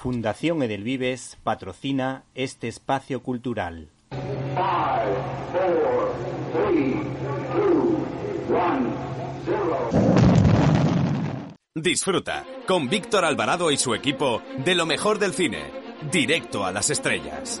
Fundación Edelvives patrocina este espacio cultural. Disfruta con Víctor Alvarado y su equipo de lo mejor del cine, directo a las estrellas.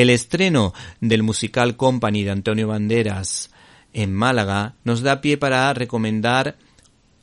El estreno del musical Company de Antonio Banderas en Málaga nos da pie para recomendar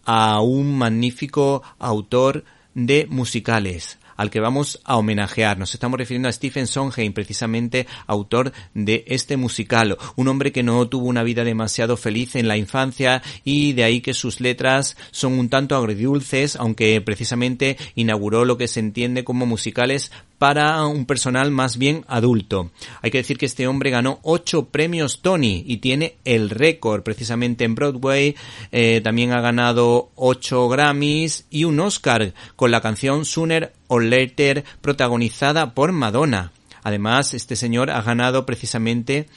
a un magnífico autor de musicales al que vamos a homenajear. Nos estamos refiriendo a Stephen Sondheim, precisamente autor de este musical, un hombre que no tuvo una vida demasiado feliz en la infancia y de ahí que sus letras son un tanto agridulces, aunque precisamente inauguró lo que se entiende como musicales para un personal más bien adulto. Hay que decir que este hombre ganó ocho premios Tony y tiene el récord precisamente en Broadway. Eh, también ha ganado ocho Grammys y un Oscar con la canción Sooner or Later protagonizada por Madonna. Además, este señor ha ganado precisamente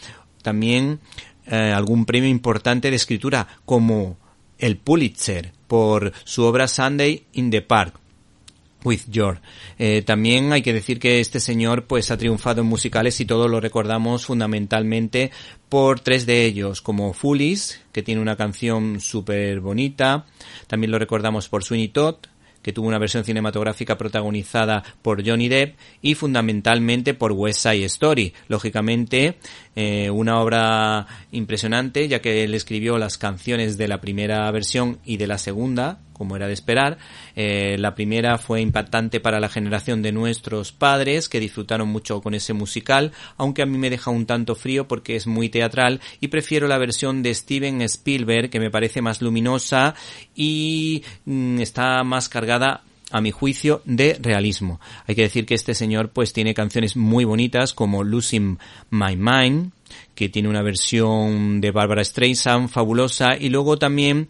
también eh, algún premio importante de escritura como el Pulitzer por su obra Sunday in the Park with George. Eh, también hay que decir que este señor pues ha triunfado en musicales y todos lo recordamos fundamentalmente por tres de ellos, como Foolish, que tiene una canción súper bonita, también lo recordamos por Sweeney Todd, que tuvo una versión cinematográfica protagonizada por Johnny Depp y fundamentalmente por West Side Story. Lógicamente, eh, una obra impresionante, ya que él escribió las canciones de la primera versión y de la segunda, como era de esperar. Eh, la primera fue impactante para la generación de nuestros padres, que disfrutaron mucho con ese musical, aunque a mí me deja un tanto frío porque es muy teatral y prefiero la versión de Steven Spielberg, que me parece más luminosa y mm, está más cargada a mi juicio, de realismo. Hay que decir que este señor pues tiene canciones muy bonitas como Losing My Mind, que tiene una versión de Barbara Streisand fabulosa y luego también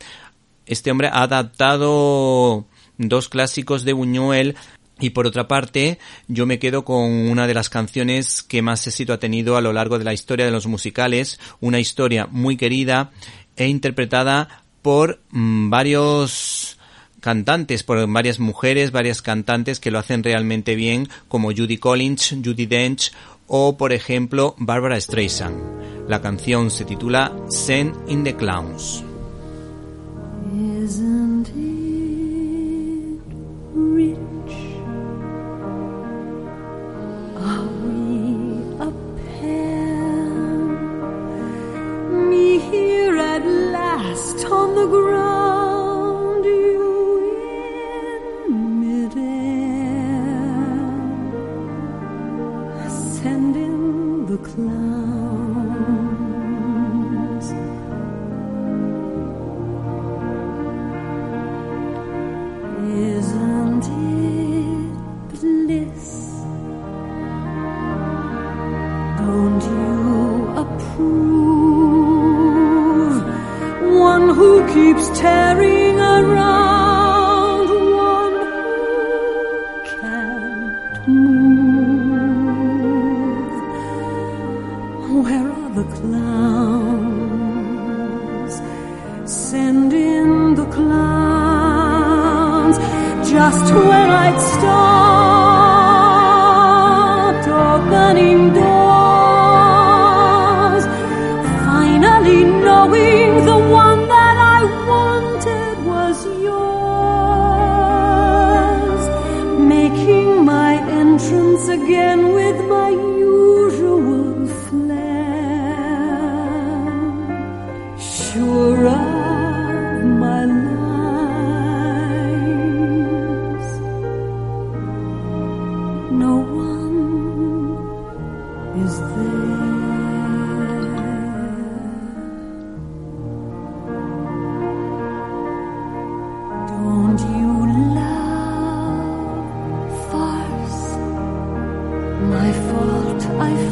este hombre ha adaptado dos clásicos de Buñuel y por otra parte, yo me quedo con una de las canciones que más éxito ha tenido a lo largo de la historia de los musicales, una historia muy querida e interpretada por mm, varios cantantes, por varias mujeres, varias cantantes que lo hacen realmente bien, como Judy Collins, Judy Dench o, por ejemplo, Barbara Streisand. La canción se titula Send in the Clowns. Isn't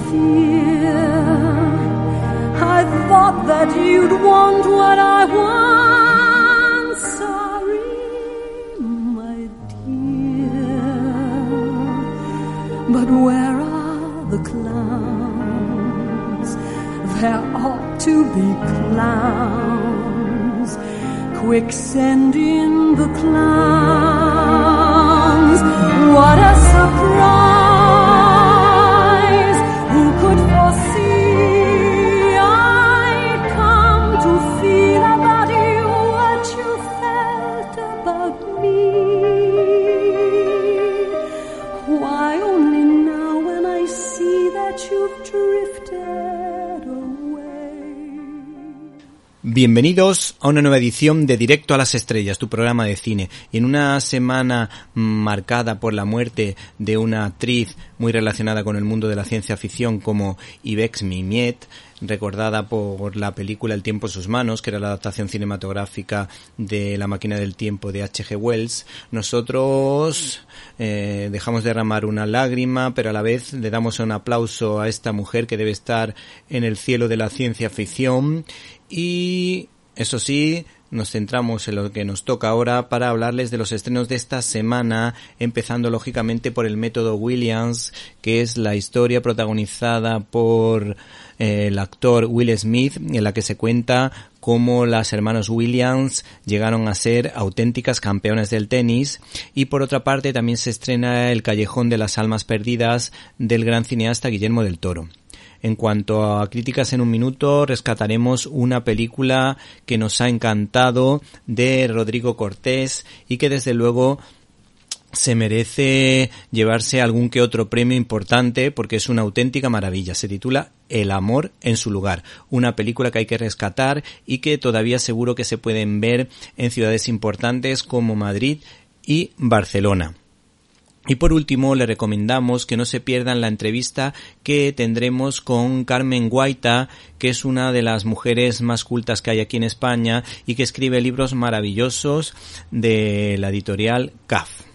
fear. I thought that you'd want what I want. Sorry, my dear. But where are the clowns? There ought to be clowns. Quick send in the clowns. What a Bienvenidos a una nueva edición de Directo a las Estrellas, tu programa de cine. Y en una semana marcada por la muerte de una actriz muy relacionada con el mundo de la ciencia ficción como Ibex Mimiet, recordada por la película El tiempo en sus manos, que era la adaptación cinematográfica de La máquina del tiempo de H.G. Wells, nosotros eh, dejamos derramar una lágrima, pero a la vez le damos un aplauso a esta mujer que debe estar en el cielo de la ciencia ficción y eso sí, nos centramos en lo que nos toca ahora para hablarles de los estrenos de esta semana, empezando lógicamente por el método Williams, que es la historia protagonizada por el actor Will Smith, en la que se cuenta cómo las hermanos Williams llegaron a ser auténticas campeones del tenis y por otra parte también se estrena El callejón de las almas perdidas del gran cineasta Guillermo del Toro. En cuanto a críticas en un minuto, rescataremos una película que nos ha encantado de Rodrigo Cortés y que desde luego se merece llevarse algún que otro premio importante porque es una auténtica maravilla. Se titula El amor en su lugar, una película que hay que rescatar y que todavía seguro que se pueden ver en ciudades importantes como Madrid y Barcelona. Y por último, le recomendamos que no se pierdan la entrevista que tendremos con Carmen Guaita, que es una de las mujeres más cultas que hay aquí en España y que escribe libros maravillosos de la editorial CAF.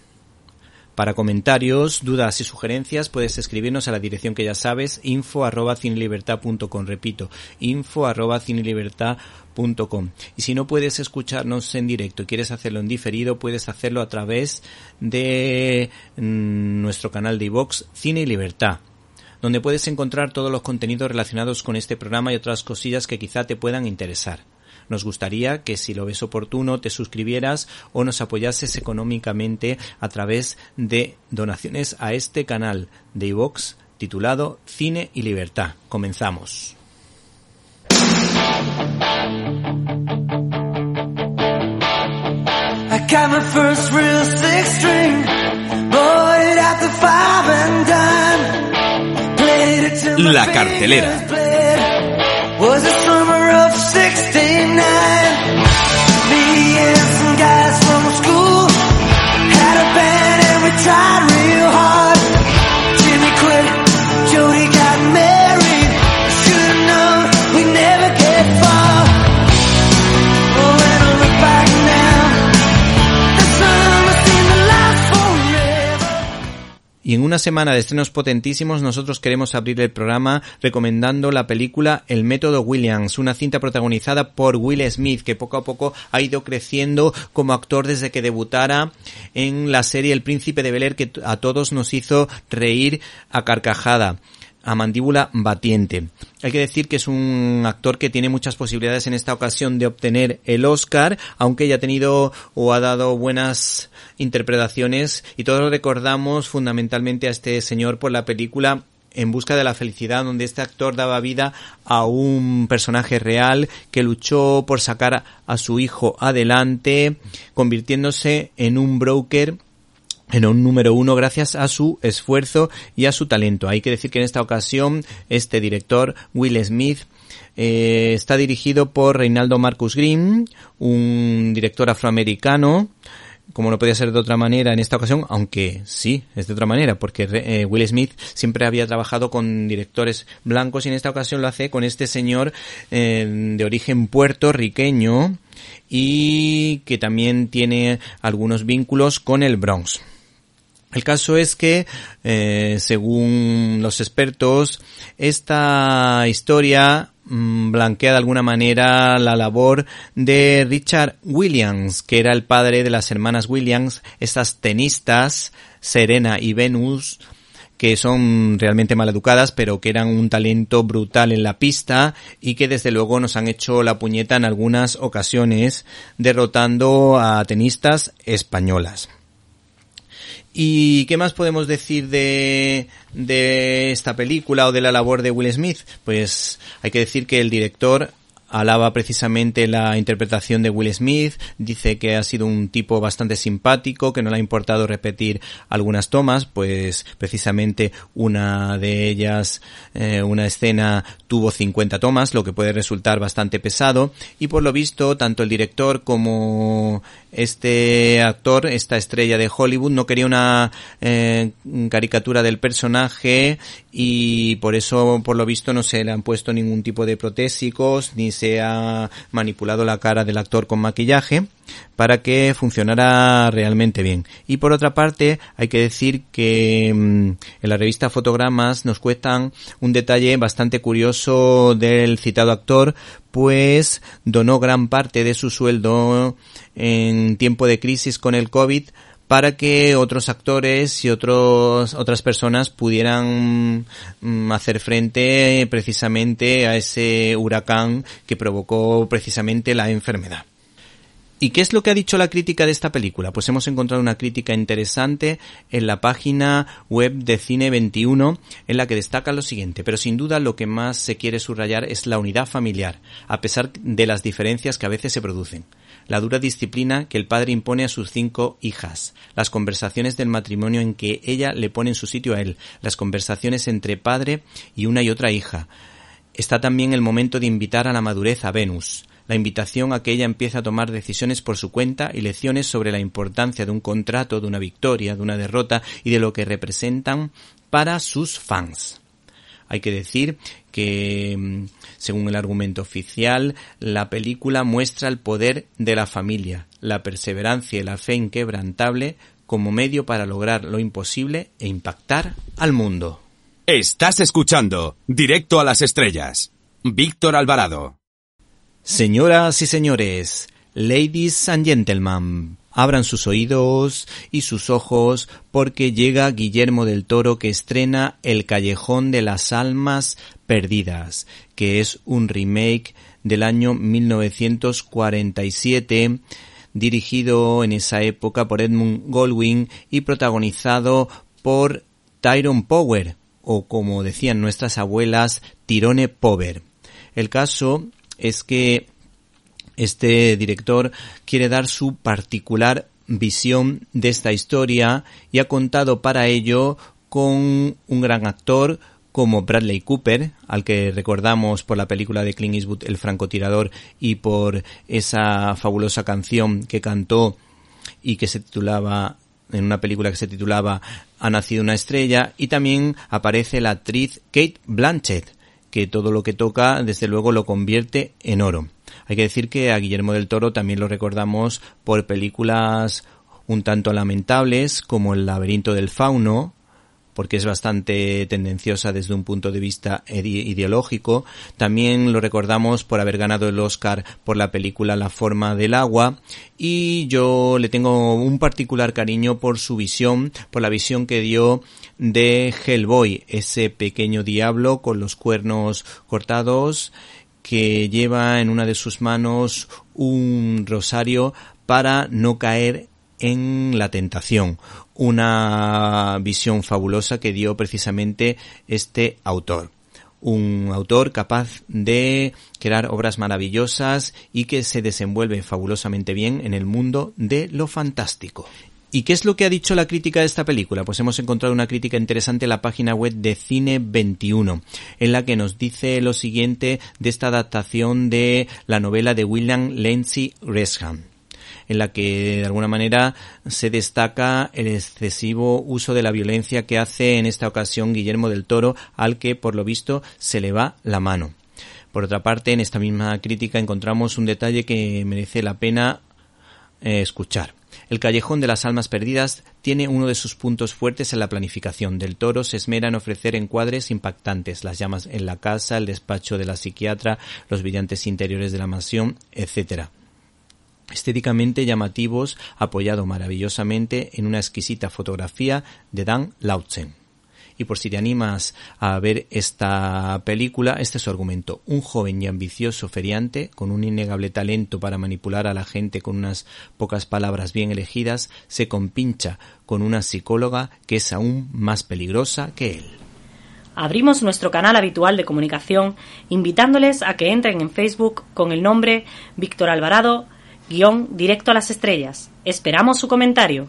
Para comentarios, dudas y sugerencias puedes escribirnos a la dirección que ya sabes, info arroba. Repito, info arroba cinelibertad.com. Y si no puedes escucharnos en directo y quieres hacerlo en diferido, puedes hacerlo a través de mm, nuestro canal de iVox Cine y Libertad donde puedes encontrar todos los contenidos relacionados con este programa y otras cosillas que quizá te puedan interesar. Nos gustaría que si lo ves oportuno te suscribieras o nos apoyases económicamente a través de donaciones a este canal de iVox titulado Cine y Libertad. Comenzamos. I got my first real six string, bought it at the five and dime. Played it till my La cartelera. fingers bled. Was the summer of 69. Una semana de estrenos potentísimos nosotros queremos abrir el programa recomendando la película El método Williams, una cinta protagonizada por Will Smith que poco a poco ha ido creciendo como actor desde que debutara en la serie El príncipe de Bel Air que a todos nos hizo reír a carcajada a mandíbula batiente. Hay que decir que es un actor que tiene muchas posibilidades en esta ocasión de obtener el Oscar, aunque ya ha tenido o ha dado buenas interpretaciones y todos recordamos fundamentalmente a este señor por la película en busca de la felicidad, donde este actor daba vida a un personaje real que luchó por sacar a, su hijo adelante, convirtiéndose en un broker en un número uno gracias a su esfuerzo y a su talento. Hay que decir que en esta ocasión este director, Will Smith, Eh, está dirigido por Reinaldo Marcus Green, un director afroamericano, como no podía ser de otra manera en esta ocasión, aunque sí, es de otra manera, porque eh, Will Smith siempre había trabajado con directores blancos y en esta ocasión lo hace con este señor eh, de origen puertorriqueño y que también tiene algunos vínculos con el Bronx. El caso es que, eh, según los expertos, esta historia mm, blanquea de alguna manera la labor de Richard Williams, que era el padre de las hermanas Williams, estas tenistas, Serena y Venus, que son realmente mal educadas, pero que eran un talento brutal en la pista y que desde luego nos han hecho la puñeta en algunas ocasiones, derrotando a tenistas españolas. ¿Y qué más podemos decir de, de esta película o de la labor de Will Smith? Pues hay que decir que el director alaba precisamente la interpretación de Will Smith, dice que ha sido un tipo bastante simpático, que no le ha importado repetir algunas tomas, pues precisamente una de ellas, eh, una escena tuvo 50 tomas, lo que puede resultar bastante pesado, y por lo visto tanto el director como este actor, esta estrella de Hollywood, no quería una eh, caricatura del personaje y por eso, por lo visto, no se le han puesto ningún tipo de protésicos ni se se ha manipulado la cara del actor con maquillaje para que funcionara realmente bien. Y por otra parte, hay que decir que mm, en la revista Fotogramas nos cuentan un detalle bastante curioso del citado actor, pues donó gran parte de su sueldo en tiempo de crisis con el COVID para que otros actores y otros, otras personas pudieran mm, hacer frente precisamente a ese huracán que provocó precisamente la enfermedad. ¿Y qué es lo que ha dicho la crítica de esta película? Pues hemos encontrado una crítica interesante en la página web de Cine 21 en la que destaca lo siguiente, pero sin duda lo que más se quiere subrayar es la unidad familiar, a pesar de las diferencias que a veces se producen la dura disciplina que el padre impone a sus cinco hijas, las conversaciones del matrimonio en que ella le pone en su sitio a él, las conversaciones entre padre y una y otra hija. Está también el momento de invitar a la madurez a Venus, la invitación a que ella empiece a tomar decisiones por su cuenta y lecciones sobre la importancia de un contrato, de una victoria, de una derrota y de lo que representan para sus fans. Hay que decir que, mm, según el argumento oficial, la película muestra el poder de la familia, la perseverancia y la fe inquebrantable como medio para lograr lo imposible e impactar al mundo. Estás escuchando Directo a las Estrellas. Víctor Alvarado. Señoras y señores, ladies and gentlemen, Abran sus oídos y sus ojos porque llega Guillermo del Toro que estrena El Callejón de las Almas Perdidas, que es un remake del año 1947 dirigido en esa época por Edmund Goldwyn y protagonizado por Tyrone Power, o como decían nuestras abuelas, Tirone Power. El caso es que este director quiere dar su particular visión de esta historia y ha contado para ello con un gran actor como Bradley Cooper, al que recordamos por la película de Clint Eastwood El francotirador y por esa fabulosa canción que cantó y que se titulaba en una película que se titulaba Ha nacido una estrella y también aparece la actriz Kate Blanchett, que todo lo que toca desde luego lo convierte en oro. Hay que decir que a Guillermo del Toro también lo recordamos por películas un tanto lamentables como El laberinto del fauno, porque es bastante tendenciosa desde un punto de vista ideológico. También lo recordamos por haber ganado el Oscar por la película La forma del agua y yo le tengo un particular cariño por su visión, por la visión que dio de Hellboy, ese pequeño diablo con los cuernos cortados que lleva en una de sus manos un rosario para no caer en la tentación. Una visión fabulosa que dio precisamente este autor. Un autor capaz de crear obras maravillosas y que se desenvuelve fabulosamente bien en el mundo de lo fantástico. ¿Y qué es lo que ha dicho la crítica de esta película? Pues hemos encontrado una crítica interesante en la página web de Cine 21, en la que nos dice lo siguiente de esta adaptación de la novela de William Lindsay Gresham en la que de alguna manera se destaca el excesivo uso de la violencia que hace en esta ocasión Guillermo del Toro, al que por lo visto se le va la mano. Por otra parte, en esta misma crítica encontramos un detalle que merece la pena eh, escuchar. El Callejón de las Almas Perdidas tiene uno de sus puntos fuertes en la planificación. Del Toro se esmera en ofrecer encuadres impactantes, las llamas en la casa, el despacho de la psiquiatra, los brillantes interiores de la mansión, etc. Estéticamente llamativos, apoyado maravillosamente en una exquisita fotografía de Dan Lautzen. Y por si te animas a ver esta película, este es su argumento. Un joven y ambicioso feriante, con un innegable talento para manipular a la gente con unas pocas palabras bien elegidas, se compincha con una psicóloga que es aún más peligrosa que él. Abrimos nuestro canal habitual de comunicación invitándoles a que entren en Facebook con el nombre Víctor Alvarado, guion directo a las estrellas. Esperamos su comentario.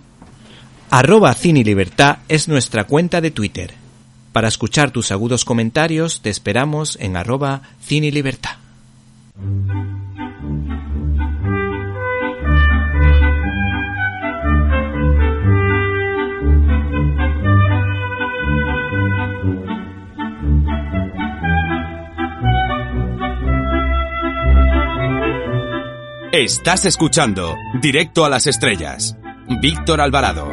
Arroba Cine Libertad es nuestra cuenta de Twitter. Para escuchar tus agudos comentarios te esperamos en arroba Cine Libertad. Estás escuchando Directo a las Estrellas. Víctor Alvarado.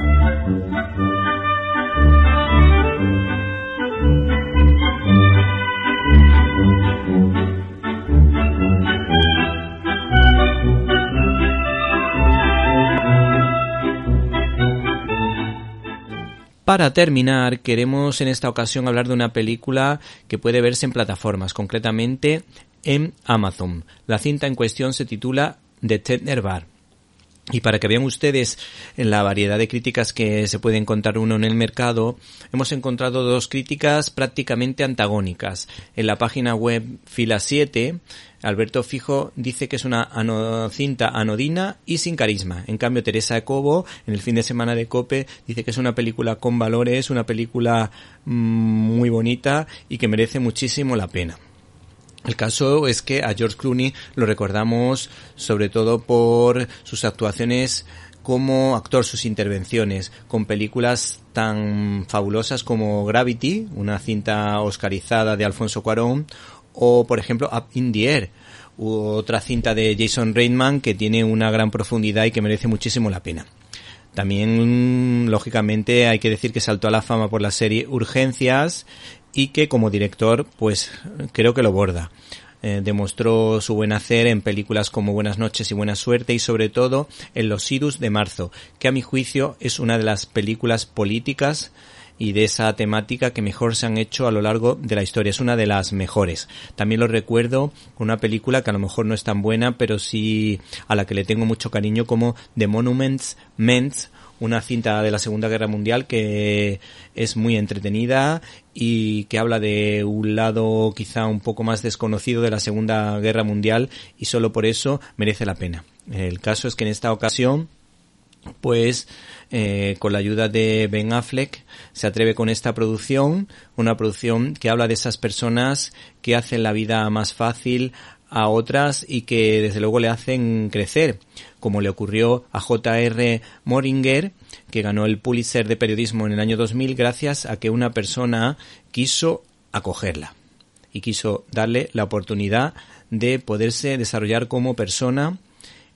Para terminar, queremos en esta ocasión hablar de una película que puede verse en plataformas, concretamente en Amazon. La cinta en cuestión se titula The Tender Bar. Y para que vean ustedes la variedad de críticas que se puede encontrar uno en el mercado, hemos encontrado dos críticas prácticamente antagónicas. En la página web Fila 7, Alberto Fijo dice que es una cinta anodina y sin carisma. En cambio, Teresa Cobo, en el fin de semana de Cope, dice que es una película con valores, una película mm, muy bonita y que merece muchísimo la pena. El caso es que a George Clooney lo recordamos sobre todo por sus actuaciones como actor, sus intervenciones con películas tan fabulosas como Gravity, una cinta oscarizada de Alfonso Cuarón, o por ejemplo Up in the Air, otra cinta de Jason Reitman que tiene una gran profundidad y que merece muchísimo la pena. También, lógicamente, hay que decir que saltó a la fama por la serie Urgencias y que como director, pues creo que lo borda. Eh, demostró su buen hacer en películas como Buenas noches y Buena suerte y sobre todo en Los Idus de marzo, que a mi juicio es una de las películas políticas y de esa temática que mejor se han hecho a lo largo de la historia. Es una de las mejores. También lo recuerdo una película que a lo mejor no es tan buena, pero sí a la que le tengo mucho cariño como The Monuments Men una cinta de la Segunda Guerra Mundial que es muy entretenida y que habla de un lado quizá un poco más desconocido de la Segunda Guerra Mundial y solo por eso merece la pena. El caso es que en esta ocasión pues eh, con la ayuda de Ben Affleck se atreve con esta producción, una producción que habla de esas personas que hacen la vida más fácil a otras y que desde luego le hacen crecer, como le ocurrió a J.R. Moringer, que ganó el Pulitzer de Periodismo en el año 2000 gracias a que una persona quiso acogerla y quiso darle la oportunidad de poderse desarrollar como persona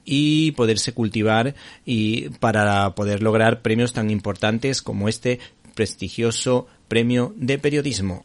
y poderse cultivar y para poder lograr premios tan importantes como este prestigioso premio de periodismo.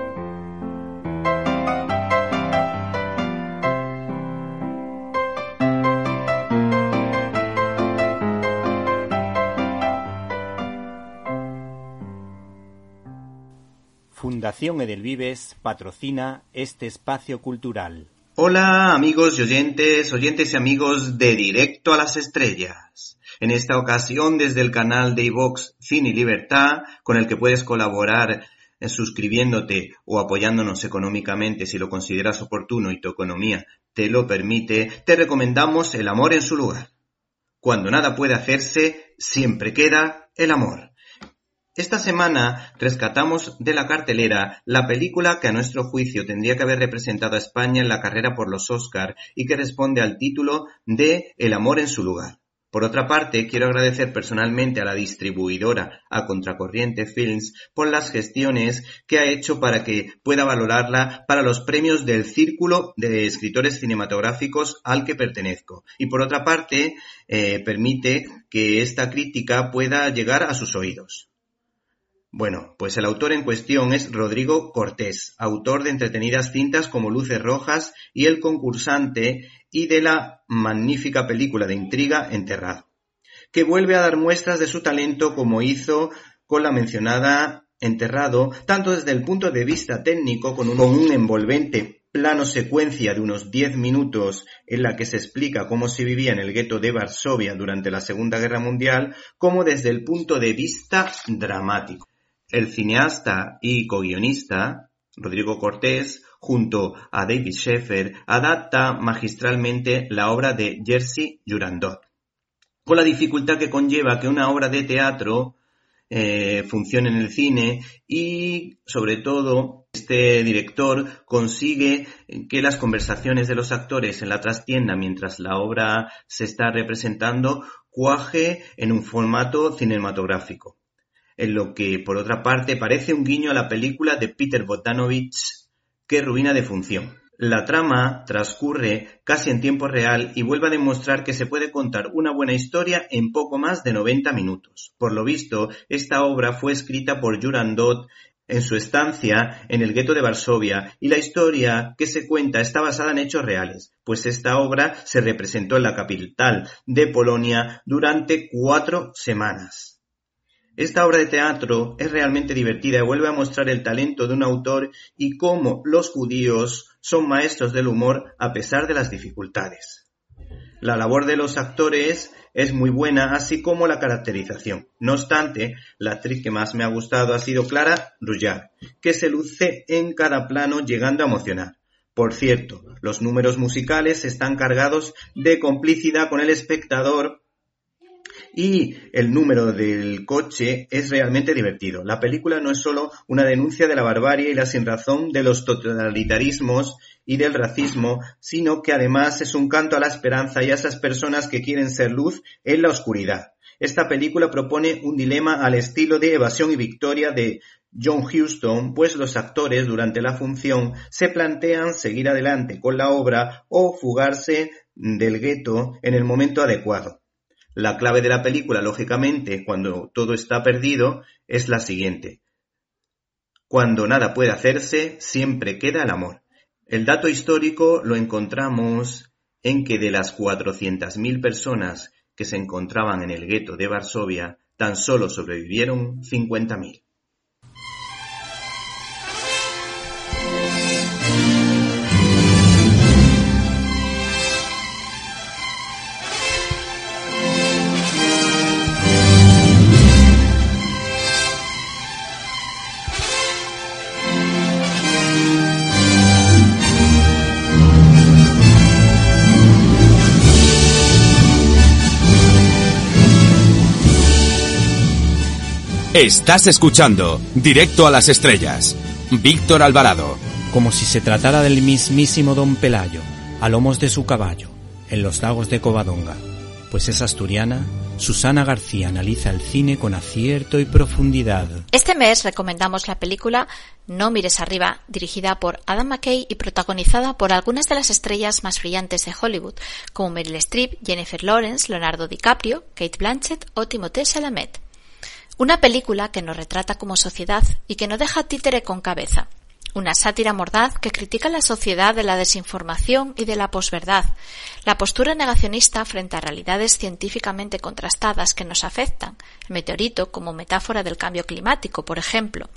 Fundación Edelvives patrocina este espacio cultural. Hola amigos y oyentes, oyentes y amigos de Directo a las Estrellas. En esta ocasión desde el canal de iVox Cine y Libertad, con el que puedes colaborar eh, suscribiéndote o apoyándonos económicamente si lo consideras oportuno y tu economía te lo permite, te recomendamos El amor en su lugar. Cuando nada puede hacerse, siempre queda el amor. Esta semana rescatamos de la cartelera la película que a nuestro juicio tendría que haber representado a España en la carrera por los Oscar y que responde al título de El amor en su lugar. Por otra parte, quiero agradecer personalmente a la distribuidora, a Contracorriente Films, por las gestiones que ha hecho para que pueda valorarla para los premios del Círculo de Escritores Cinematográficos al que pertenezco. Y por otra parte, eh, permite que esta crítica pueda llegar a sus oídos. Bueno, pues el autor en cuestión es Rodrigo Cortés, autor de entretenidas cintas como Luces Rojas y El concursante y de la magnífica película de intriga Enterrado, que vuelve a dar muestras de su talento como hizo con la mencionada Enterrado, tanto desde el punto de vista técnico con un, envolvente plano secuencia de unos 10 minutos en la que se explica cómo se vivía en el gueto de Varsovia durante la Segunda Guerra Mundial, como desde el punto de vista dramático. El cineasta y co-guionista Rodrigo Cortés, junto a David Sheffer, adapta magistralmente la obra de Jerzy Jurandot, con la dificultad que conlleva que una obra de teatro eh, funcione en el cine y, sobre todo, este director consigue que las conversaciones de los actores en la trastienda mientras la obra se está representando cuaje en un formato cinematográfico en lo que, por otra parte, parece un guiño a la película de Peter Botanovich, que ruina de función. La trama transcurre casi en tiempo real y vuelve a demostrar que se puede contar una buena historia en poco más de 90 minutos. Por lo visto, esta obra fue escrita por Jurandot en su estancia en el gueto de Varsovia y la historia que se cuenta está basada en hechos reales, pues esta obra se representó en la capital de Polonia durante cuatro semanas. Esta obra de teatro es realmente divertida y vuelve a mostrar el talento de un autor y cómo los judíos son maestros del humor a pesar de las dificultades. La labor de los actores es muy buena, así como la caracterización. No obstante, la actriz que más me ha gustado ha sido Clara Rullar, que se luce en cada plano llegando a emocionar. Por cierto, los números musicales están cargados de complicidad con el espectador y el número del coche es realmente divertido. La película no es solo una denuncia de la barbarie y la sinrazón de los totalitarismos y del racismo, sino que además es un canto a la esperanza y a esas personas que quieren ser luz en la oscuridad. Esta película propone un dilema al estilo de Evasión y Victoria de John Huston, pues los actores durante la función se plantean seguir adelante con la obra o fugarse del gueto en el momento adecuado. La clave de la película, lógicamente, cuando todo está perdido, es la siguiente. Cuando nada puede hacerse, siempre queda el amor. El dato histórico lo encontramos en que de las 400.000 personas que se encontraban en el gueto de Varsovia, tan solo sobrevivieron 50.000. Estás escuchando Directo a las Estrellas. Víctor Alvarado. Como si se tratara del mismísimo Don Pelayo, a lomos de su caballo, en los lagos de Covadonga. Pues es asturiana, Susana García analiza el cine con acierto y profundidad. Este mes recomendamos la película No mires arriba, dirigida por Adam McKay y protagonizada por algunas de las estrellas más brillantes de Hollywood, como Meryl Streep, Jennifer Lawrence, Leonardo DiCaprio, Kate Blanchett o Timothée Chalamet. Una película que nos retrata como sociedad y que no deja títere con cabeza. una sátira mordaz que critica la sociedad de la desinformación y de la posverdad, la postura negacionista frente a realidades científicamente contrastadas que nos afectan, el meteorito como metáfora del cambio climático, por ejemplo,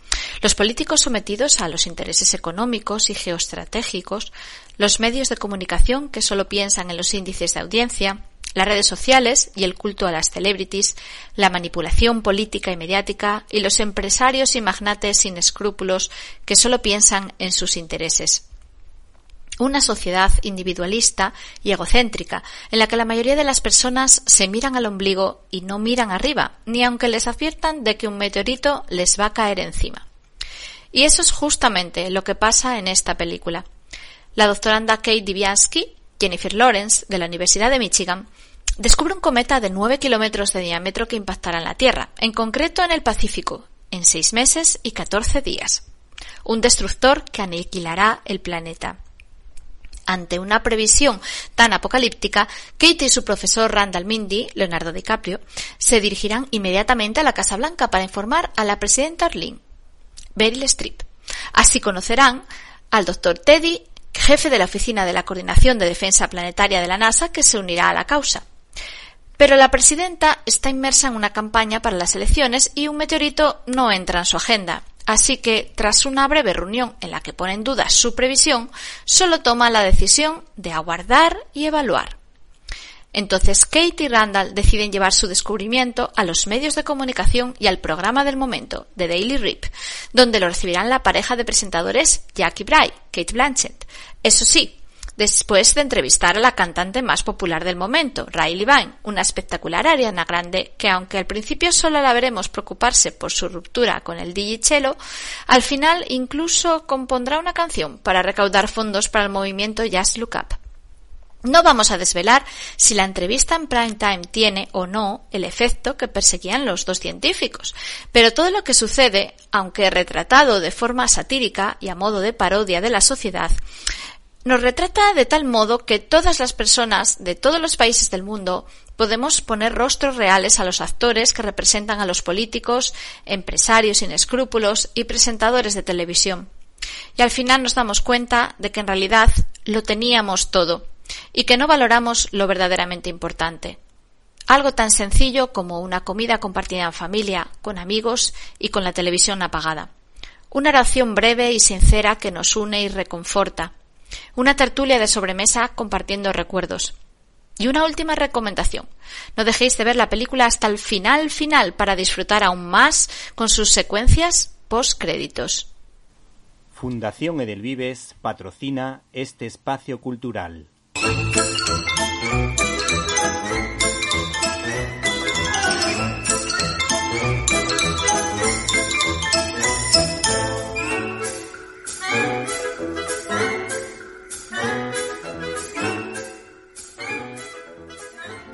los políticos sometidos a los intereses económicos y geoestratégicos, los medios de comunicación que solo piensan en los índices de audiencia, las redes sociales y el culto a las celebrities, la manipulación política y mediática y los empresarios y magnates sin escrúpulos que solo piensan en sus intereses. Una sociedad individualista y egocéntrica, en la que la mayoría de las personas se miran al ombligo y no miran arriba, ni aunque les adviertan de que un meteorito les va a caer encima. Y eso es justamente lo que pasa en esta película. La doctoranda Kate Diviansky, Jennifer Lawrence, de la Universidad de Michigan, descubre un cometa de 9 kilómetros de diámetro que impactará en la Tierra, en concreto en el Pacífico, en seis meses y 14 días. Un destructor que aniquilará el planeta. Ante una previsión tan apocalíptica, Kate y su profesor Randall Mindy, Leonardo DiCaprio, se dirigirán inmediatamente a la Casa Blanca para informar a la presidenta Arlene, Beryl Streep. Así conocerán al doctor Teddy, jefe de la Oficina de la Coordinación de Defensa Planetaria de la NASA, que se unirá a la causa. Pero la presidenta está inmersa en una campaña para las elecciones y un meteorito no entra en su agenda. Así que, tras una breve reunión en la que pone en duda su previsión, solo toma la decisión de aguardar y evaluar. Entonces Kate y Randall deciden llevar su descubrimiento a los medios de comunicación y al programa del momento, The Daily Rip, donde lo recibirán la pareja de presentadores Jackie Bray, Kate Blanchett. Eso sí, después de entrevistar a la cantante más popular del momento, Riley Vine, una espectacular Ariana Grande que aunque al principio solo la veremos preocuparse por su ruptura con el DJ al final incluso compondrá una canción para recaudar fondos para el movimiento Just Look Up. No vamos a desvelar si la entrevista en prime time tiene o no el efecto que perseguían los dos científicos, pero todo lo que sucede, aunque retratado de forma satírica y a modo de parodia de la sociedad, nos retrata de tal modo que todas las personas de todos los países del mundo podemos poner rostros reales a los actores que representan a los políticos, empresarios sin escrúpulos y presentadores de televisión. Y al final nos damos cuenta de que en realidad lo teníamos todo y que no valoramos lo verdaderamente importante. Algo tan sencillo como una comida compartida en familia, con amigos y con la televisión apagada. Una oración breve y sincera que nos une y reconforta una tertulia de sobremesa compartiendo recuerdos. Y una última recomendación. No dejéis de ver la película hasta el final final para disfrutar aún más con sus secuencias post créditos. Fundación Edelvives patrocina este espacio cultural.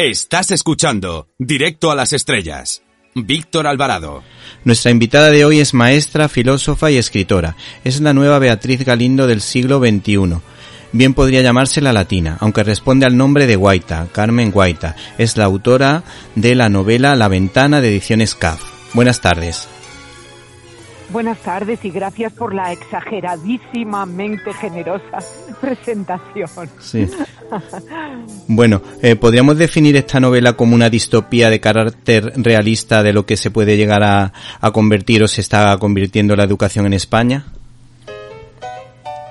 Estás escuchando Directo a las Estrellas. Víctor Alvarado. Nuestra invitada de hoy es maestra, filósofa y escritora. Es la nueva Beatriz Galindo del siglo XXI. Bien podría llamarse la latina, aunque responde al nombre de Guaita, Carmen Guaita. Es la autora de la novela La ventana de ediciones CAF. Buenas tardes. Buenas tardes y gracias por la exageradísimamente generosa presentación. Sí. Bueno, eh, ¿podríamos definir esta novela como una distopía de carácter realista de lo que se puede llegar a, a convertir o se está convirtiendo la educación en España?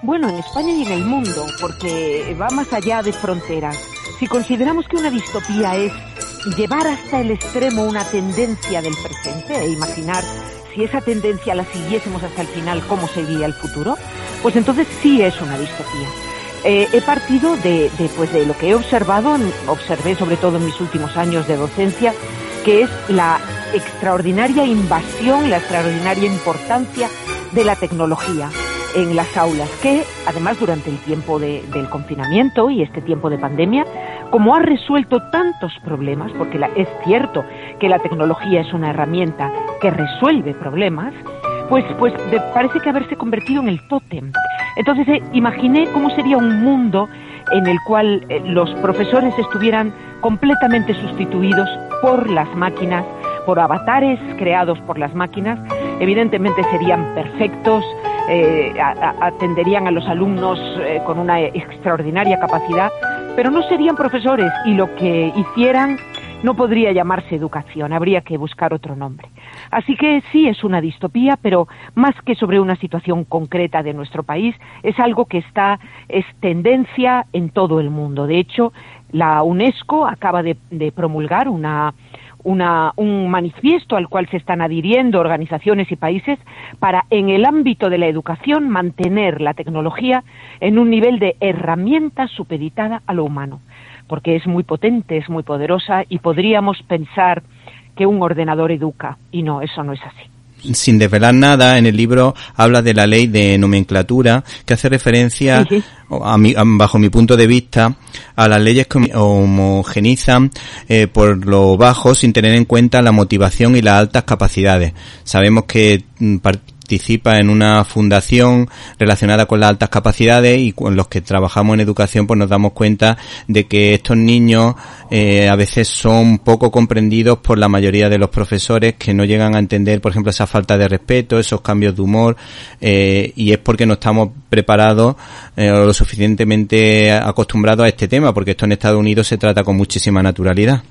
Bueno, en España y en el mundo, porque va más allá de fronteras. Si consideramos que una distopía es llevar hasta el extremo una tendencia del presente e imaginar si esa tendencia la siguiésemos hasta el final, cómo sería el futuro, pues entonces sí es una distopía. Eh, he partido de, de, pues de lo que he observado, observé sobre todo en mis últimos años de docencia, que es la extraordinaria invasión, la extraordinaria importancia de la tecnología en las aulas, que además durante el tiempo de, del confinamiento y este tiempo de pandemia, como ha resuelto tantos problemas, porque la, es cierto que la tecnología es una herramienta que resuelve problemas, pues, pues parece que haberse convertido en el tótem. Entonces eh, imaginé cómo sería un mundo en el cual eh, los profesores estuvieran completamente sustituidos por las máquinas, por avatares creados por las máquinas. Evidentemente serían perfectos, eh, atenderían a los alumnos eh, con una extraordinaria capacidad, pero no serían profesores y lo que hicieran no podría llamarse educación, habría que buscar otro nombre. Así que sí es una distopía, pero más que sobre una situación concreta de nuestro país, es algo que está, es tendencia en todo el mundo. De hecho, la UNESCO acaba de, promulgar una, un manifiesto al cual se están adhiriendo organizaciones y países para, en el ámbito de la educación, mantener la tecnología en un nivel de herramienta supeditada a lo humano. Porque es muy potente, es muy poderosa y podríamos pensar que un ordenador educa. Y no, eso no es así sin desvelar nada, en el libro habla de la ley de nomenclatura, que hace referencia, A bajo mi punto de vista, a las leyes que homogenizan eh, por lo bajo sin tener en cuenta la motivación y las altas capacidades. Sabemos que mm, participa en una fundación relacionada con las altas capacidades y con los que trabajamos en educación pues nos damos cuenta de que estos niños eh, a veces son poco comprendidos por la mayoría de los profesores que no llegan a entender por ejemplo esa falta de respeto, esos cambios de humor eh, y es porque no estamos preparados eh, o lo suficientemente acostumbrados a este tema porque esto en Estados Unidos se trata con muchísima naturalidad.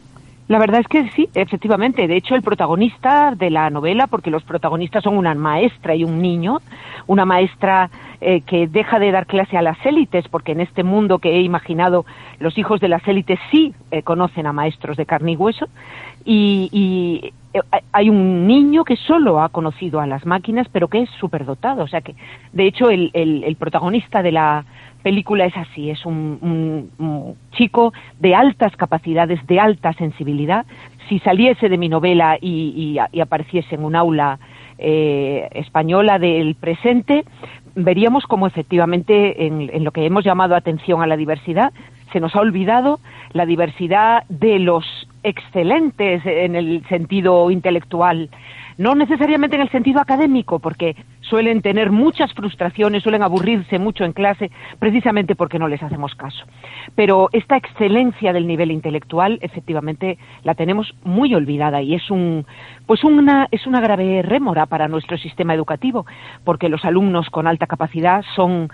La verdad es que sí, efectivamente. De hecho, el protagonista de la novela, porque los protagonistas son una maestra y un niño, una maestra eh, que deja de dar clase a las élites, porque en este mundo que he imaginado, los hijos de las élites sí eh, conocen a maestros de carne y hueso, y, eh, hay un niño que solo ha conocido a las máquinas, pero que es superdotado. O sea que, de hecho, el protagonista de la película es así, es un, chico de altas capacidades, de alta sensibilidad. Si saliese de mi novela y, apareciese en un aula eh, española del presente, veríamos cómo efectivamente en, en, lo que hemos llamado atención a la diversidad se nos ha olvidado la diversidad de los excelentes en el sentido intelectual, no necesariamente en el sentido académico, porque suelen tener muchas frustraciones, suelen aburrirse mucho en clase, precisamente porque no les hacemos caso. Pero esta excelencia del nivel intelectual, efectivamente, la tenemos muy olvidada y es un, pues una, es una grave rémora para nuestro sistema educativo, porque los alumnos con alta capacidad son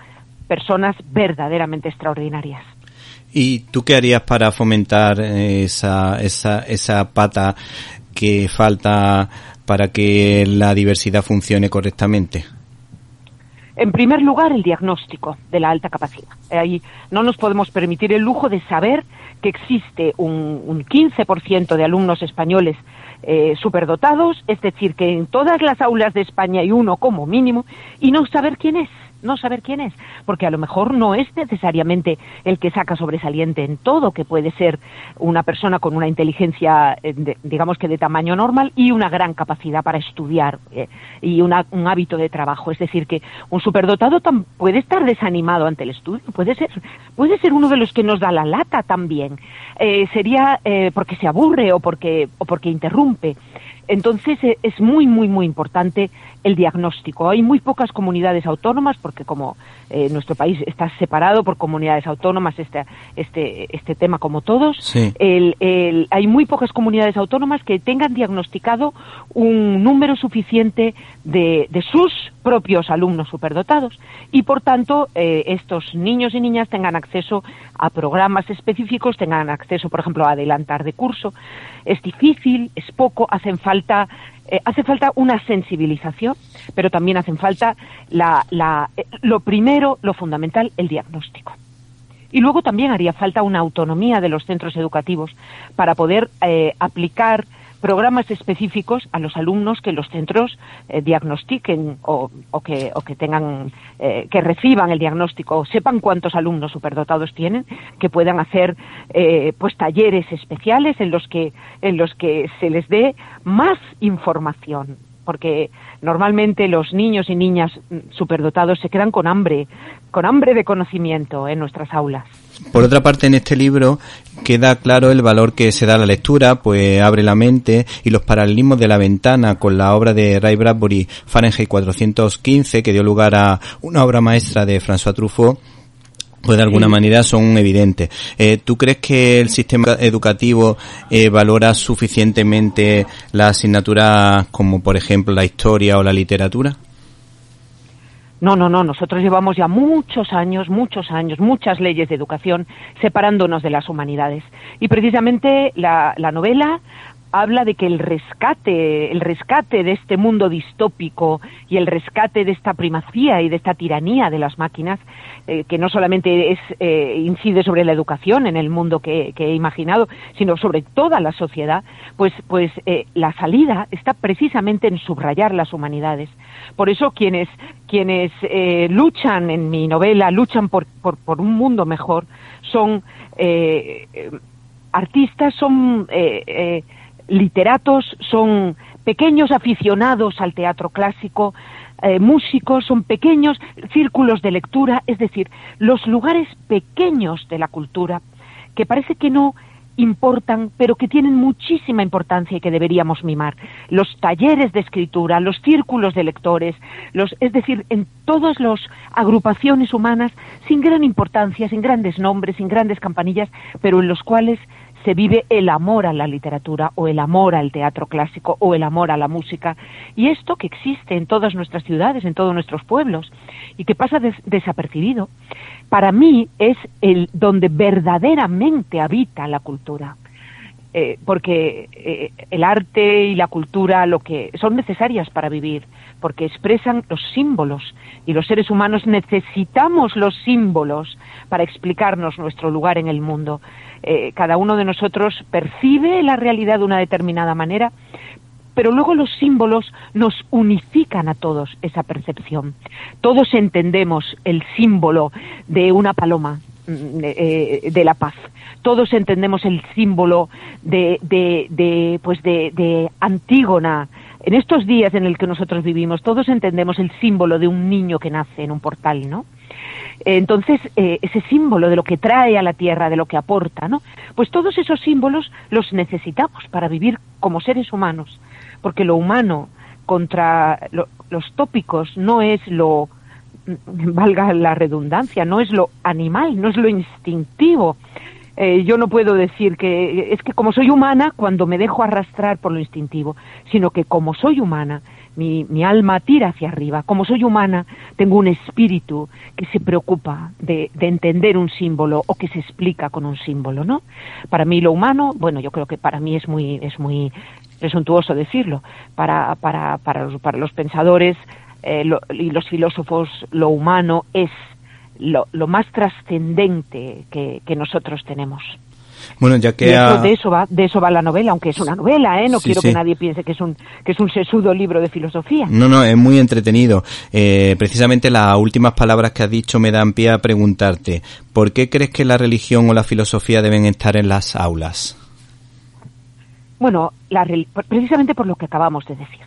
personas verdaderamente extraordinarias. ¿Y tú qué harías para fomentar esa, esa, esa pata que falta para que la diversidad funcione correctamente? En primer lugar, el diagnóstico de la alta capacidad. Ahí no nos podemos permitir el lujo de saber que existe un, un 15% de alumnos españoles eh, superdotados, es decir, que en todas las aulas de España hay uno como mínimo, y no saber quién es no saber quién es, porque a lo mejor no es necesariamente el que saca sobresaliente en todo, que puede ser una persona con una inteligencia, eh, digamos que de tamaño normal y una gran capacidad para estudiar eh, y un hábito de trabajo. Es decir, que un superdotado puede estar desanimado ante el estudio, puede ser, puede ser uno de los que nos da la lata también. Eh, sería porque se aburre o porque, o porque interrumpe. Entonces es muy, muy, muy importante el diagnóstico. Hay muy pocas comunidades autónomas, porque como eh, nuestro país está separado por comunidades autónomas, este, este, este tema como todos, hay muy pocas comunidades autónomas que tengan diagnosticado un número suficiente de, de sus propios alumnos superdotados y, por tanto, eh, estos niños y niñas tengan acceso a programas específicos, tengan acceso, por ejemplo, a adelantar de curso. Es difícil, es poco, hacen falta eh, hace falta una sensibilización, pero también hacen falta la, la, eh, lo primero, lo fundamental, el diagnóstico. Y luego también haría falta una autonomía de los centros educativos para poder eh, aplicar programas específicos a los alumnos que los centros eh, diagnostiquen o, que, o que tengan eh, que reciban el diagnóstico sepan cuántos alumnos superdotados tienen que puedan hacer eh, pues talleres especiales en los que en los que se les dé más información porque normalmente los niños y niñas superdotados se quedan con hambre, con hambre de conocimiento en nuestras aulas. Por otra parte, en este libro queda claro el valor que se da a la lectura, pues abre la mente y los paralelismos de la ventana con la obra de Ray Bradbury, Fahrenheit 415, que dio lugar a una obra maestra de François Truffaut, pues de alguna manera son evidentes. Eh, ¿Tú crees que el sistema educativo eh, valora suficientemente las asignaturas como por ejemplo la historia o la literatura? No, no, no, nosotros llevamos ya muchos años, muchos años, muchas leyes de educación separándonos de las humanidades. Y precisamente la, la novela habla de que el rescate, el rescate de este mundo distópico y el rescate de esta primacía y de esta tiranía de las máquinas, eh, que no solamente es, eh, incide sobre la educación en el mundo que, he imaginado, sino sobre toda la sociedad, pues, pues eh, la salida está precisamente en subrayar las humanidades. Por eso quienes, quienes eh, luchan en mi novela, luchan por, por, por un mundo mejor, son artistas, son literatos, son pequeños aficionados al teatro clásico, eh, músicos, son pequeños círculos de lectura, es decir, los lugares pequeños de la cultura que parece que no importan, pero que tienen muchísima importancia y que deberíamos mimar. Los talleres de escritura, los círculos de lectores, los, es decir, en todas las agrupaciones humanas, sin gran importancia, sin grandes nombres, sin grandes campanillas, pero en los cuales se vive el amor a la literatura o el amor al teatro clásico o el amor a la música. Y esto que existe en todas nuestras ciudades, en todos nuestros pueblos, y que pasa des desapercibido, para mí es el donde verdaderamente habita la cultura. Eh, porque eh, el arte y la cultura lo que son necesarias para vivir, porque expresan los símbolos y los seres humanos necesitamos los símbolos para explicarnos nuestro lugar en el mundo. Eh, cada uno de nosotros percibe la realidad de una determinada manera, pero luego los símbolos nos unifican a todos esa percepción. Todos entendemos el símbolo de una paloma, de, de, la paz. Todos entendemos el símbolo de, de, de pues de, de, Antígona. En estos días en el que nosotros vivimos, todos entendemos el símbolo de un niño que nace en un portal, ¿no? Entonces, eh, ese símbolo de lo que trae a la tierra, de lo que aporta, ¿no? Pues todos esos símbolos los necesitamos para vivir como seres humanos, porque lo humano contra lo, los tópicos no es lo valga la redundancia, no es lo animal, no es lo instintivo. Eh, yo no puedo decir que es que como soy humana, cuando me dejo arrastrar por lo instintivo, sino que como soy humana, mi, mi alma tira hacia arriba. Como soy humana, tengo un espíritu que se preocupa de, de, entender un símbolo o que se explica con un símbolo, ¿no? Para mí lo humano, bueno, yo creo que para mí es muy, es muy presuntuoso decirlo. Para, para, para, los, para los pensadores eh, lo, y los filósofos, lo humano es lo, lo más trascendente que, que nosotros tenemos. Bueno, ya que eso, de eso va, de eso va la novela, aunque es una novela, ¿eh? No sí, quiero sí. que nadie piense que es un que es un sesudo libro de filosofía. No, no, es muy entretenido. Eh, precisamente las últimas palabras que has dicho me dan pie a preguntarte, ¿por qué crees que la religión o la filosofía deben estar en las aulas? Bueno, la, precisamente por lo que acabamos de decir.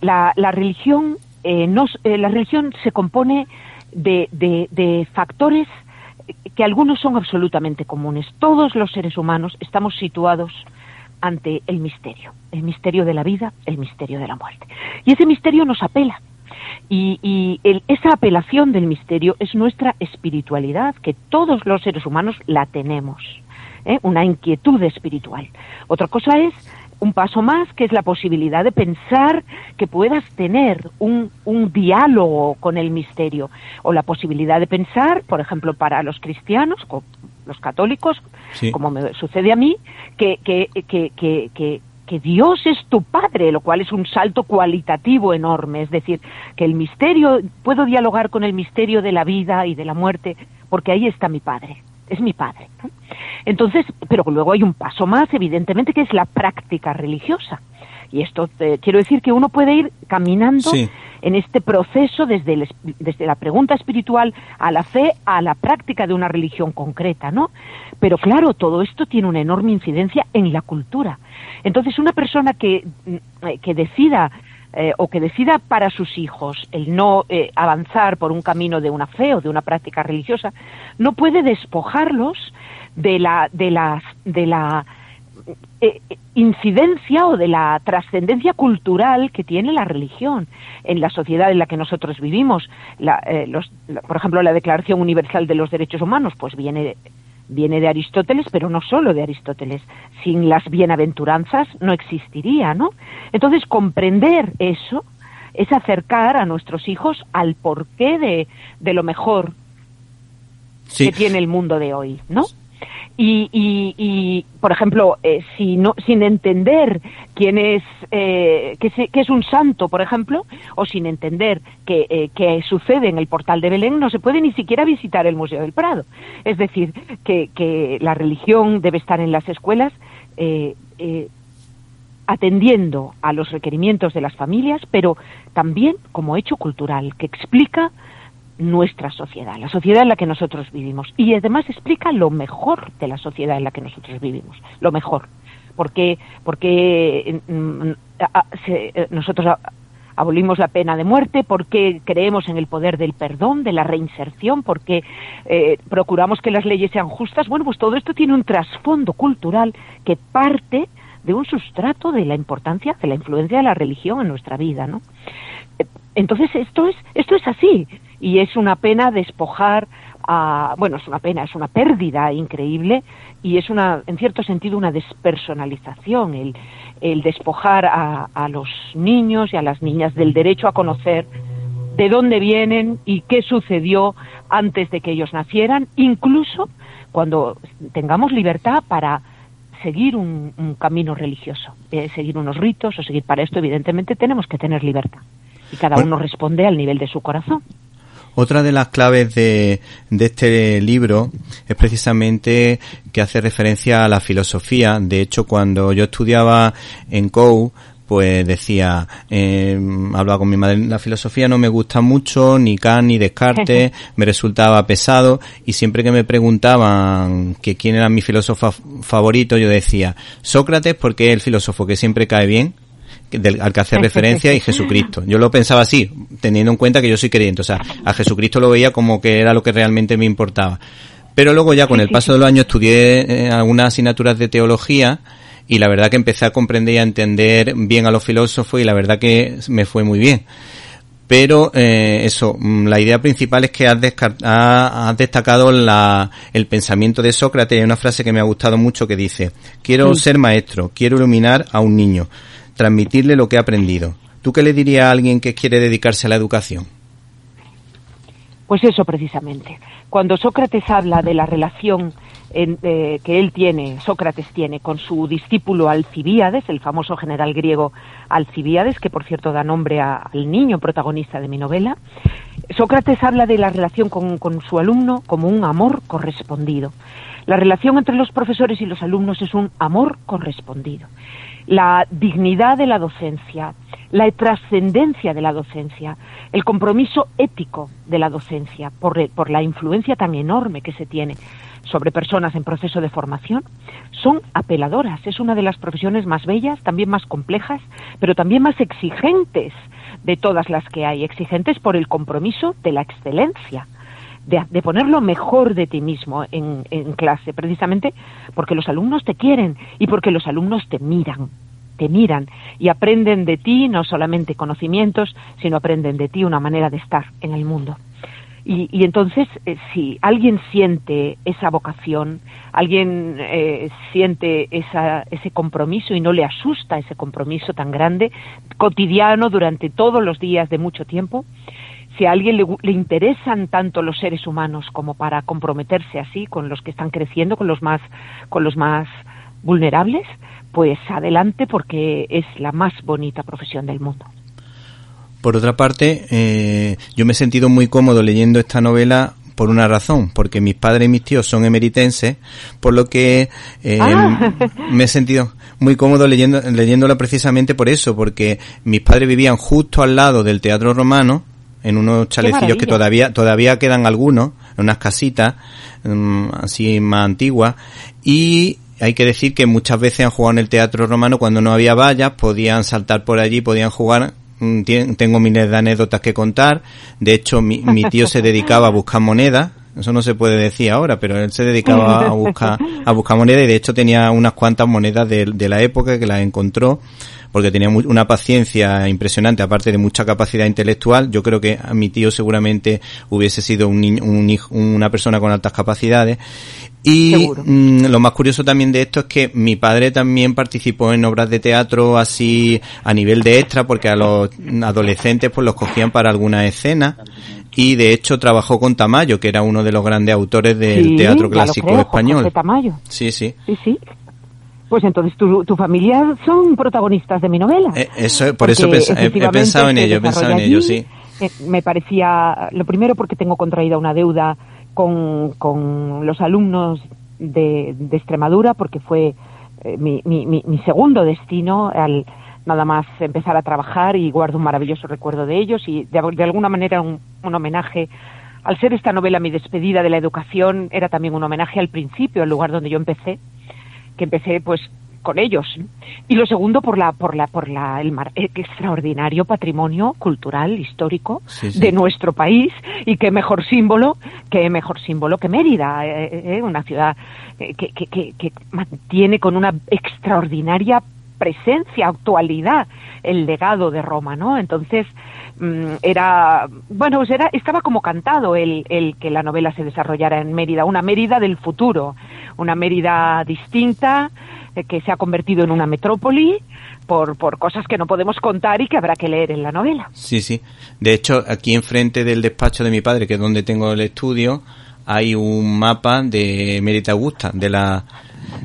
La, la religión eh, eh, la religión se compone de, de, de factores que algunos son absolutamente comunes. Todos los seres humanos estamos situados ante el misterio, el misterio de la vida, el misterio de la muerte. Y ese misterio nos apela. Y, y el, esa apelación del misterio es nuestra espiritualidad, que todos los seres humanos la tenemos. ¿eh? Una inquietud espiritual. Otra cosa es un paso más, que es la posibilidad de pensar que puedas tener un, un, diálogo con el misterio, o la posibilidad de pensar, por ejemplo, para los cristianos, los católicos, sí. como me sucede a mí, que, que, que, que, que Dios es tu Padre, lo cual es un salto cualitativo enorme, es decir, que el misterio, puedo dialogar con el misterio de la vida y de la muerte, porque ahí está mi Padre es mi padre. ¿no? Entonces, pero luego hay un paso más, evidentemente, que es la práctica religiosa. Y esto eh, quiero decir que uno puede ir caminando sí. en este proceso desde, el, desde la pregunta espiritual a la fe, a la práctica de una religión concreta, ¿no? Pero claro, todo esto tiene una enorme incidencia en la cultura. Entonces, una persona que, que decida eh, o que decida para sus hijos el no eh, avanzar por un camino de una fe o de una práctica religiosa, no puede despojarlos de la, de la, de la eh, incidencia o de la trascendencia cultural que tiene la religión en la sociedad en la que nosotros vivimos. Eh, la, por ejemplo, la Declaración Universal de los Derechos Humanos, pues viene viene de Aristóteles, pero no solo de Aristóteles. Sin las bienaventuranzas no existiría, ¿no? Entonces, comprender eso es acercar a nuestros hijos al porqué de, de lo mejor Sí. que tiene el mundo de hoy, ¿no? Y, y, y, por ejemplo, eh, si no, sin entender quién es, eh, qué, es un santo, por ejemplo, o sin entender qué, eh, sucede en el portal de Belén, no se puede ni siquiera visitar el Museo del Prado. Es decir, que, que la religión debe estar en las escuelas eh, atendiendo a los requerimientos de las familias, pero también como hecho cultural que explica nuestra sociedad, la sociedad en la que nosotros vivimos. Y además explica lo mejor de la sociedad en la que nosotros vivimos, lo mejor. Porque, porque mm, se- eh, nosotros abolimos la pena de muerte, porque creemos en el poder del perdón, de la reinserción, porque eh, procuramos que las leyes sean justas. Bueno, pues todo esto tiene un trasfondo cultural que parte de un sustrato de la importancia, de la influencia de la religión en nuestra vida, ¿no? Eh, Entonces esto es esto es así y es una pena despojar a bueno es una pena es una pérdida increíble y es una en cierto sentido una despersonalización el, el despojar a, a los niños y a las niñas del derecho a conocer de dónde vienen y qué sucedió antes de que ellos nacieran incluso cuando tengamos libertad para seguir un, un camino religioso, eh, seguir unos ritos o seguir para esto, evidentemente tenemos que tener libertad. Y cada Bueno. uno responde al nivel de su corazón. Otra de las claves de, de este libro es precisamente que hace referencia a la filosofía. De hecho, cuando yo estudiaba en COU, pues decía, eh, hablaba con mi madre, la filosofía no me gusta mucho, ni Kant ni Descartes, me resultaba pesado, y siempre que me preguntaban que quién era mi filósofo favorito, yo decía, Sócrates porque es el filósofo que siempre cae bien, del- al que hace referencia y Jesucristo. Yo lo pensaba así, teniendo en cuenta que yo soy creyente, o sea, a Jesucristo lo veía como que era lo que realmente me importaba. Pero luego ya con el paso de los años estudié eh, algunas asignaturas de teología y la verdad que empecé a comprender y a entender bien a los filósofos y la verdad que me fue muy bien. Pero eh, eso, mm, la idea principal es que has, ha- has destacado la, el pensamiento de Sócrates. Hay una frase que me ha gustado mucho que dice, quiero Sí. ser maestro, quiero iluminar a un niño, transmitirle lo que he aprendido. ¿Tú qué le dirías a alguien que quiere dedicarse a la educación? Pues eso precisamente. Cuando Sócrates habla de la relación eh, que él tiene, Sócrates tiene, con su discípulo Alcibíades, el famoso general griego Alcibíades, que por cierto da nombre al niño protagonista de mi novela, Sócrates habla de la relación con su alumno como un amor correspondido. La relación entre los profesores y los alumnos es un amor correspondido. La dignidad de la docencia, la trascendencia de la docencia, el compromiso ético de la docencia por, la influencia tan enorme que se tiene sobre personas en proceso de formación, son apeladoras. Es una de las profesiones más bellas, también más complejas, pero también más exigentes de todas las que hay. Exigentes por el compromiso de la excelencia, de, de poner lo mejor de ti mismo en, en clase, precisamente porque los alumnos te quieren y porque los alumnos te miran te miran y aprenden de ti no solamente conocimientos, sino aprenden de ti una manera de estar en el mundo. Y, y entonces, eh, si alguien siente esa vocación, alguien eh, siente esa, ese compromiso y no le asusta ese compromiso tan grande, cotidiano durante todos los días de mucho tiempo, si a alguien le, le interesan tanto los seres humanos como para comprometerse así con los que están creciendo, con los más, con los más vulnerables, pues adelante porque es la más bonita profesión del mundo. Por otra parte, eh, yo me he sentido muy cómodo leyendo esta novela por una razón, porque mis padres y mis tíos son emeritenses, por lo que eh, Ah. me he sentido muy cómodo leyendo, leyéndola precisamente por eso, porque mis padres vivían justo al lado del Teatro Romano, en unos chalecillos que todavía todavía quedan algunos, en unas casitas mm, así más antiguas, y hay que decir que muchas veces han jugado en el Teatro Romano cuando no había vallas, podían saltar por allí, podían jugar. Mm, Tengo miles de anécdotas que contar. De hecho, mi, mi tío se dedicaba a buscar monedas Eso no se puede decir ahora, pero él se dedicaba a buscar, a buscar monedas y de hecho tenía unas cuantas monedas de, de la época que las encontró porque tenía una paciencia impresionante, aparte de mucha capacidad intelectual. Yo creo que a mi tío seguramente hubiese sido un niño, un hijo- una persona con altas capacidades. Y mm, lo más curioso también de esto es que mi padre también participó en obras de teatro así a nivel de extra, porque a los adolescentes pues los cogían para alguna escena. Y de hecho trabajó con Tamayo, que era uno de los grandes autores del Sí, teatro clásico creo, español. José Tamayo. Sí, sí. Sí, sí. Pues entonces tu, tu familia son protagonistas de mi novela. Eh, eso, por eso Porque pensa- he- pensado en ello, he pensado en ello, sí. Eh, me parecía, lo primero porque tengo contraída una deuda con, con los alumnos de, de Extremadura, porque fue eh, mi, mi, mi, mi segundo destino al nada más empezar a trabajar y guardo un maravilloso recuerdo de ellos y de, de alguna manera un, un homenaje. Al ser esta novela mi despedida de la educación, era también un homenaje al principio, al lugar donde yo empecé, que empecé pues con ellos y lo segundo por la por la por la el mar- eh, extraordinario patrimonio cultural histórico Sí, sí. de nuestro país y qué mejor símbolo qué mejor símbolo que Mérida eh, eh, una ciudad eh, que, que, que, que mantiene con una extraordinaria presencia actualidad el legado de Roma no entonces mm, era bueno pues era estaba como cantado el, el que la novela se desarrollara en Mérida una Mérida del futuro una Mérida distinta eh, que se ha convertido en una metrópoli por, por cosas que no podemos contar y que habrá que leer en la novela. Sí, sí. De hecho, aquí enfrente del despacho de mi padre, que es donde tengo el estudio, hay un mapa de Mérida Augusta, de la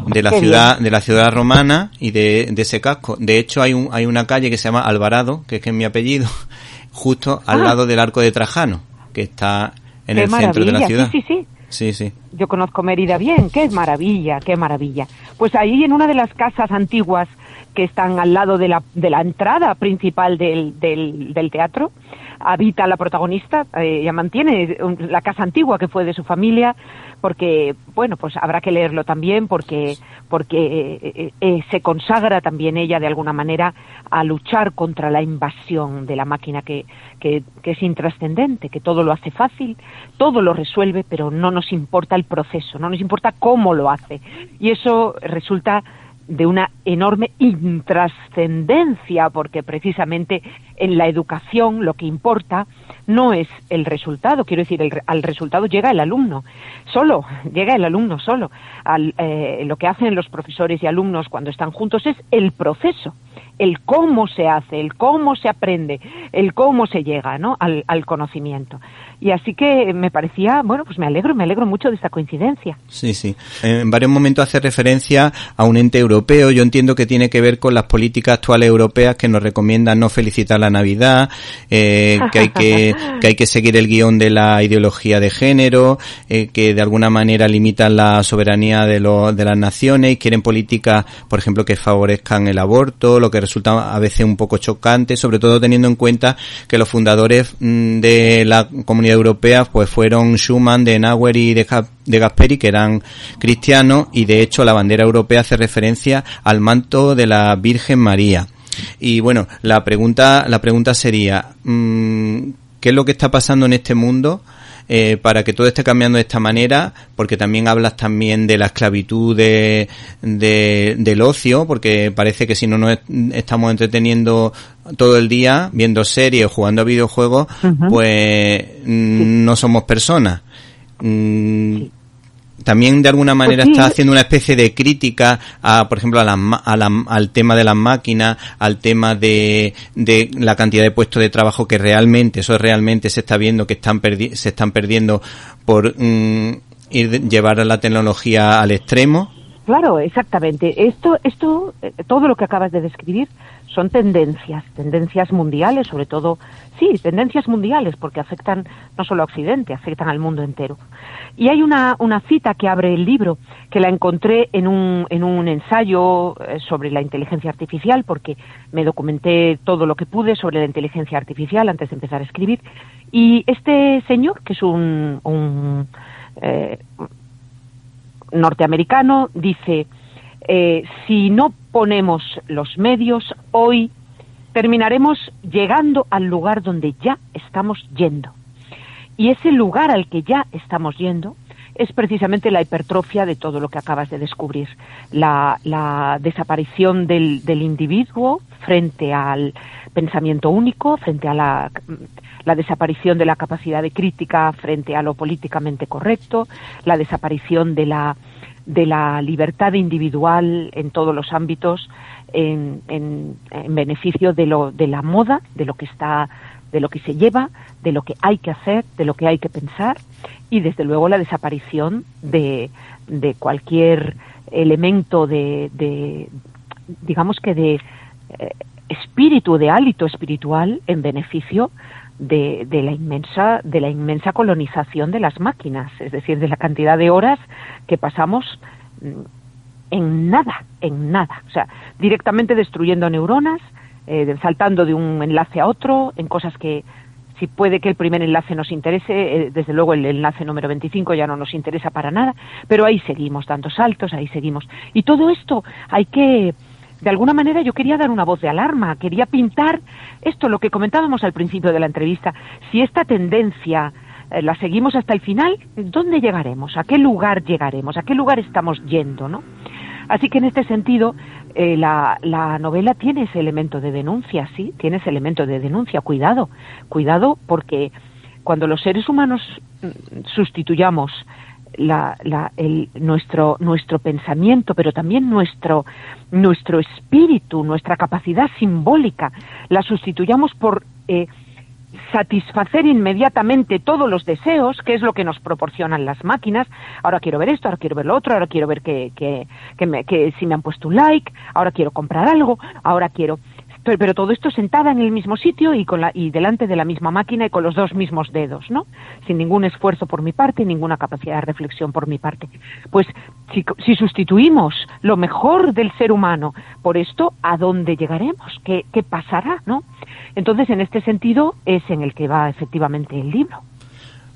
de la Qué ciudad de la ciudad romana y de, de ese casco. De hecho, hay un hay una calle que se llama Alvarado, que es que es mi apellido, justo al Ah. lado del Arco de Trajano, que está en qué el centro de la ciudad. sí, sí, sí. Sí, sí. Yo conozco Mérida bien, qué maravilla, qué maravilla. Pues ahí en una de las casas antiguas que están al lado de la, de la entrada principal del, del, del teatro, habita la protagonista, eh, ella mantiene la casa antigua que fue de su familia, porque, bueno, pues habrá que leerlo también, porque, porque eh, eh, se consagra también ella de alguna manera a luchar contra la invasión de la máquina que, que es intrascendente, que todo lo hace fácil, todo lo resuelve, pero no nos importa el proceso, no nos importa cómo lo hace. Y eso resulta de una enorme intrascendencia, porque precisamente en la educación lo que importa no es el resultado, quiero decir, el al resultado llega el alumno, solo, llega el alumno solo. Al, eh, lo que hacen los profesores y alumnos cuando están juntos es el proceso, el cómo se hace, el cómo se aprende, el cómo se llega ¿no? al, conocimiento. Y así que me parecía, bueno, pues me alegro, me alegro mucho de esta coincidencia. Sí, sí. En varios momentos hace referencia a un ente europeo. Yo entiendo que tiene que ver con las políticas actuales europeas que nos recomiendan no felicitar la Navidad, eh, que hay que, que hay que seguir el guion de la ideología de género, eh, que de alguna manera limitan la soberanía de, los de las naciones y quieren políticas, por ejemplo, que favorezcan el aborto, lo que resulta a veces un poco chocante, sobre todo teniendo en cuenta que los fundadores mm, de la comunidad europea pues fueron Schumann, de Nauer y de, de Gasperi, que eran cristianos, y de hecho la bandera europea hace referencia al manto de la Virgen María. Y bueno, la pregunta, la pregunta sería, mm, ¿qué es lo que está pasando en este mundo? Eh, para que todo esté cambiando de esta manera, porque también hablas también de la esclavitud de, de- del ocio, porque parece que si no nos est- estamos entreteniendo todo el día viendo series o jugando a videojuegos, pues mm, no somos personas. Mm, También de alguna manera sí. está haciendo una especie de crítica a, por ejemplo, a ma- a la- al tema de las máquinas, al tema de, de la cantidad de puestos de trabajo que realmente, eso realmente se está viendo que están perdi- se están perdiendo por mm, ir llevar a la tecnología al extremo. Claro, exactamente. Esto, esto, eh, todo lo que acabas de describir son tendencias, tendencias mundiales, sobre todo, sí, tendencias mundiales, porque afectan no solo a Occidente, afectan al mundo entero. Y hay una, una cita que abre el libro, que la encontré en un, en un ensayo eh, sobre la inteligencia artificial, porque me documenté todo lo que pude sobre la inteligencia artificial antes de empezar a escribir. Y este señor, que es un, eh, norteamericano dice, eh, si no ponemos los medios, hoy terminaremos llegando al lugar donde ya estamos yendo. Y ese lugar al que ya estamos yendo es precisamente la hipertrofia de todo lo que acabas de descubrir. La, la desaparición del, del individuo frente al pensamiento único, frente a la, la desaparición de la capacidad de crítica frente a lo políticamente correcto, la desaparición de la, de la libertad individual en todos los ámbitos en, en, en beneficio de, lo, de la moda, de lo que está de lo que se lleva, de lo que hay que hacer, de lo que hay que pensar y desde luego la desaparición de, de cualquier elemento de, de, digamos que de eh, espíritu, de hálito espiritual en beneficio de, de, la inmensa de la inmensa colonización de las máquinas, es decir, de la cantidad de horas que pasamos mm, en nada, en nada, o sea, directamente destruyendo neuronas, eh, saltando de un enlace a otro, en cosas que si puede que el primer enlace nos interese, eh, desde luego el enlace número 25 ya no nos interesa para nada, pero ahí seguimos dando saltos, ahí seguimos. Y todo esto hay que, de alguna manera yo quería dar una voz de alarma, quería pintar esto, lo que comentábamos al principio de la entrevista, si esta tendencia eh, la seguimos hasta el final, ¿dónde llegaremos? ¿A qué lugar llegaremos? ¿A qué lugar estamos yendo? ¿no? Así que en este sentido, eh, la, la, novela tiene ese elemento de denuncia, sí, tiene ese elemento de denuncia. Cuidado, cuidado, porque cuando los seres humanos mm, sustituyamos la, la, el, nuestro, nuestro pensamiento, pero también nuestro, nuestro espíritu, nuestra capacidad simbólica, la sustituyamos por eh, satisfacer inmediatamente todos los deseos, que es lo que nos proporcionan las máquinas. Ahora quiero ver esto, ahora quiero ver lo otro, ahora quiero ver que, que, que, me, que si me han puesto un like, ahora quiero comprar algo, ahora quiero pero, pero, todo esto sentada en el mismo sitio y con la y delante de la misma máquina y con los dos mismos dedos, ¿no? Sin ningún esfuerzo por mi parte, ninguna capacidad de reflexión por mi parte. Pues si, si sustituimos lo mejor del ser humano por esto, ¿a dónde llegaremos? ¿Qué, qué pasará, no? Entonces, en este sentido es en el que va efectivamente el libro.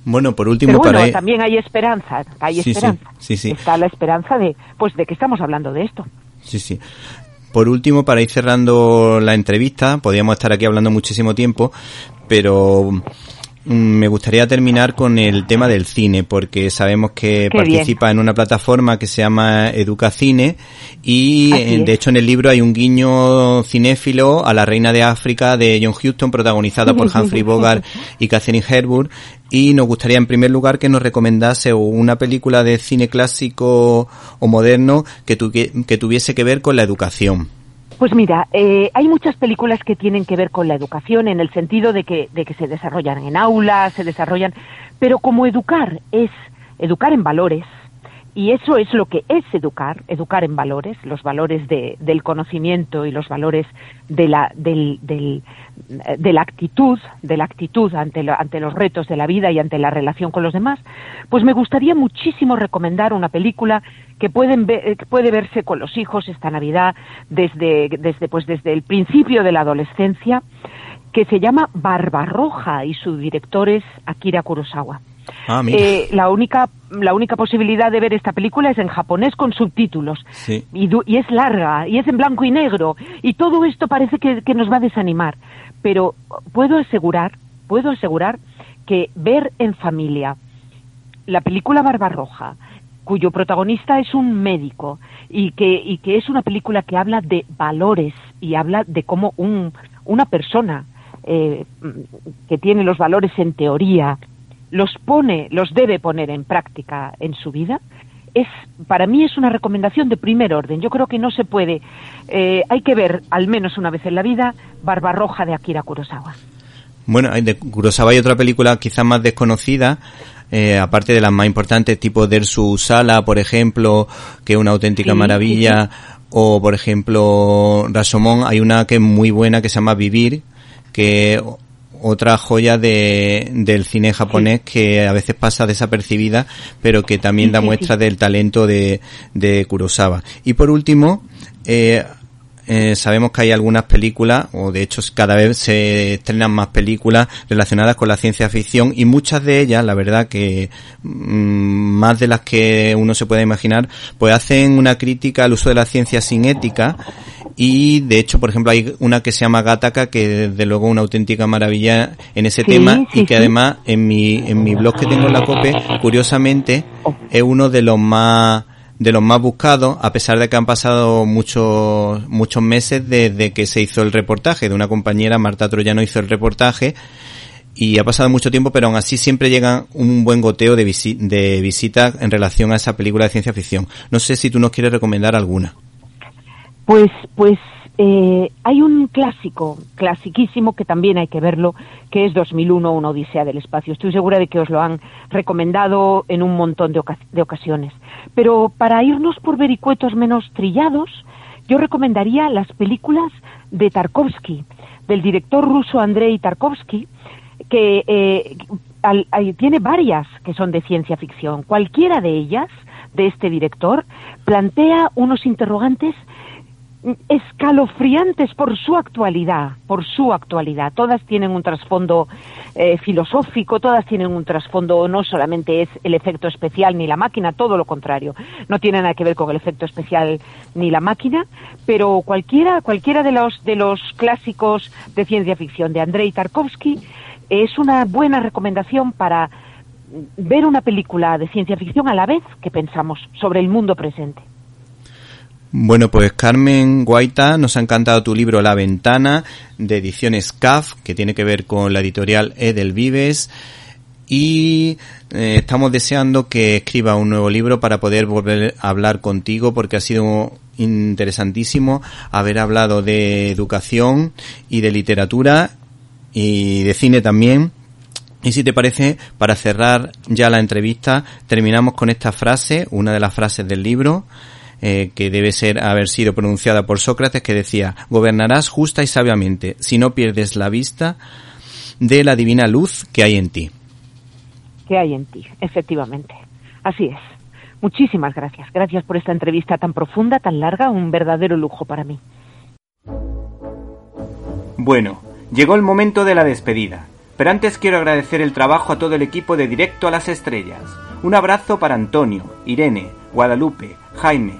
Bueno, por último, Pero bueno, para... también hay esperanza, hay Sí, sí, esperanza. sí, sí. Está la esperanza de, pues, de que estamos hablando de esto. Sí, sí. Por último, para ir cerrando la entrevista, podríamos estar aquí hablando muchísimo tiempo, pero mm, me gustaría terminar con el tema del cine, porque sabemos que Qué participa en una plataforma que se llama Educacine y Así eh, es. de hecho en el libro hay un guiño cinéfilo a La Reina de África de John Huston, protagonizada por Humphrey Bogart y Catherine Hepburn. Y nos gustaría en primer lugar que nos recomendase una película de cine clásico o moderno que, tuvi- que tuviese que ver con la educación. Pues mira, eh, hay muchas películas que tienen que ver con la educación en el sentido de que, de que se desarrollan en aulas, se desarrollan, pero como educar es educar en valores, y eso es lo que es educar, educar en valores, los valores de, del conocimiento y los valores de la, del, del, eh, de la actitud, de la actitud ante, lo- ante los retos de la vida y ante la relación con los demás, pues me gustaría muchísimo recomendar una película que pueden ver- eh, que puede verse con los hijos esta Navidad desde, desde, pues desde el principio de la adolescencia, que se llama Barbarroja y su director es Akira Kurosawa. Ah. Eh, la única la única posibilidad de ver esta película es en japonés con subtítulos Sí. y, es larga y es en blanco y negro y todo esto parece que, que nos va a desanimar pero puedo asegurar puedo asegurar que ver en familia la película Barbarroja cuyo protagonista es un médico y que y que es una película que habla de valores y habla de cómo un una persona eh, que tiene los valores en teoría los pone, los debe poner en práctica en su vida, es para mí es una recomendación de primer orden. Yo creo que no se puede, eh, hay que ver al menos una vez en la vida Barbarroja de Akira Kurosawa. Bueno, hay de Kurosawa hay otra película quizás más desconocida, eh, aparte de las más importantes, tipo Der su Sala, por ejemplo, que es una auténtica Sí, maravilla, o por ejemplo Rashomon, hay una que es muy buena que se llama Vivir, que otra joya de, del cine japonés que a veces pasa desapercibida, pero que también da muestra del talento de, de Kurosawa. Y por último, eh, eh, sabemos que hay algunas películas, o de hecho cada vez se estrenan más películas relacionadas con la ciencia ficción y muchas de ellas, la verdad que mm, más de las que uno se puede imaginar, pues hacen una crítica al uso de la ciencia sin ética y de hecho, por ejemplo, hay una que se llama Gataca que desde luego una auténtica maravilla en ese tema y que además en mi, en mi blog que tengo en la COPE, curiosamente, es uno de los más de los más buscados, a pesar de que han pasado muchos, muchos meses desde que se hizo el reportaje. De una compañera, Marta Troyano, hizo el reportaje y ha pasado mucho tiempo, pero aún así siempre llega un buen goteo de, de visitas en relación a esa película de ciencia ficción. No sé si tú nos quieres recomendar alguna. Pues, pues eh, hay un clásico, clasiquísimo, que también hay que verlo, que es 2001, una odisea del espacio. Estoy segura de que os lo han recomendado en un montón de, de ocasiones. Pero para irnos por vericuetos menos trillados, yo recomendaría las películas de Tarkovsky, del director ruso Andrei Tarkovsky, que eh, al, tiene varias que son de ciencia ficción. Cualquiera de ellas, de este director, plantea unos interrogantes escalofriantes por su actualidad, por su actualidad. Todas tienen un trasfondo eh, filosófico, todas tienen un trasfondo, no solamente es el efecto especial ni la máquina, todo lo contrario. No tiene nada que ver con el efecto especial ni la máquina, pero cualquiera, cualquiera de los, de los clásicos de ciencia ficción de Andrei Tarkovsky es una buena recomendación para ver una película de ciencia ficción a la vez que pensamos sobre el mundo presente. Bueno, pues Carmen Guaita, nos ha encantado tu libro La Ventana, de ediciones CAF, que tiene que ver con la editorial Edelvives. Y eh, estamos deseando que escriba un nuevo libro para poder volver a hablar contigo, porque ha sido interesantísimo haber hablado de educación y de literatura y de cine también. Y si te parece, para cerrar ya la entrevista, terminamos con esta frase, una de las frases del libro, eh, que debe ser haber sido pronunciada por Sócrates, que decía, gobernarás justa y sabiamente, si no pierdes la vista de la divina luz que hay en ti. Que hay en ti, efectivamente. Así es. Muchísimas gracias. Gracias por esta entrevista tan profunda, tan larga, un verdadero lujo para mí. Bueno, llegó el momento de la despedida. Pero antes quiero agradecer el trabajo a todo el equipo de Directo a las Estrellas. Un abrazo para Antonio, Irene, Guadalupe, Jaime,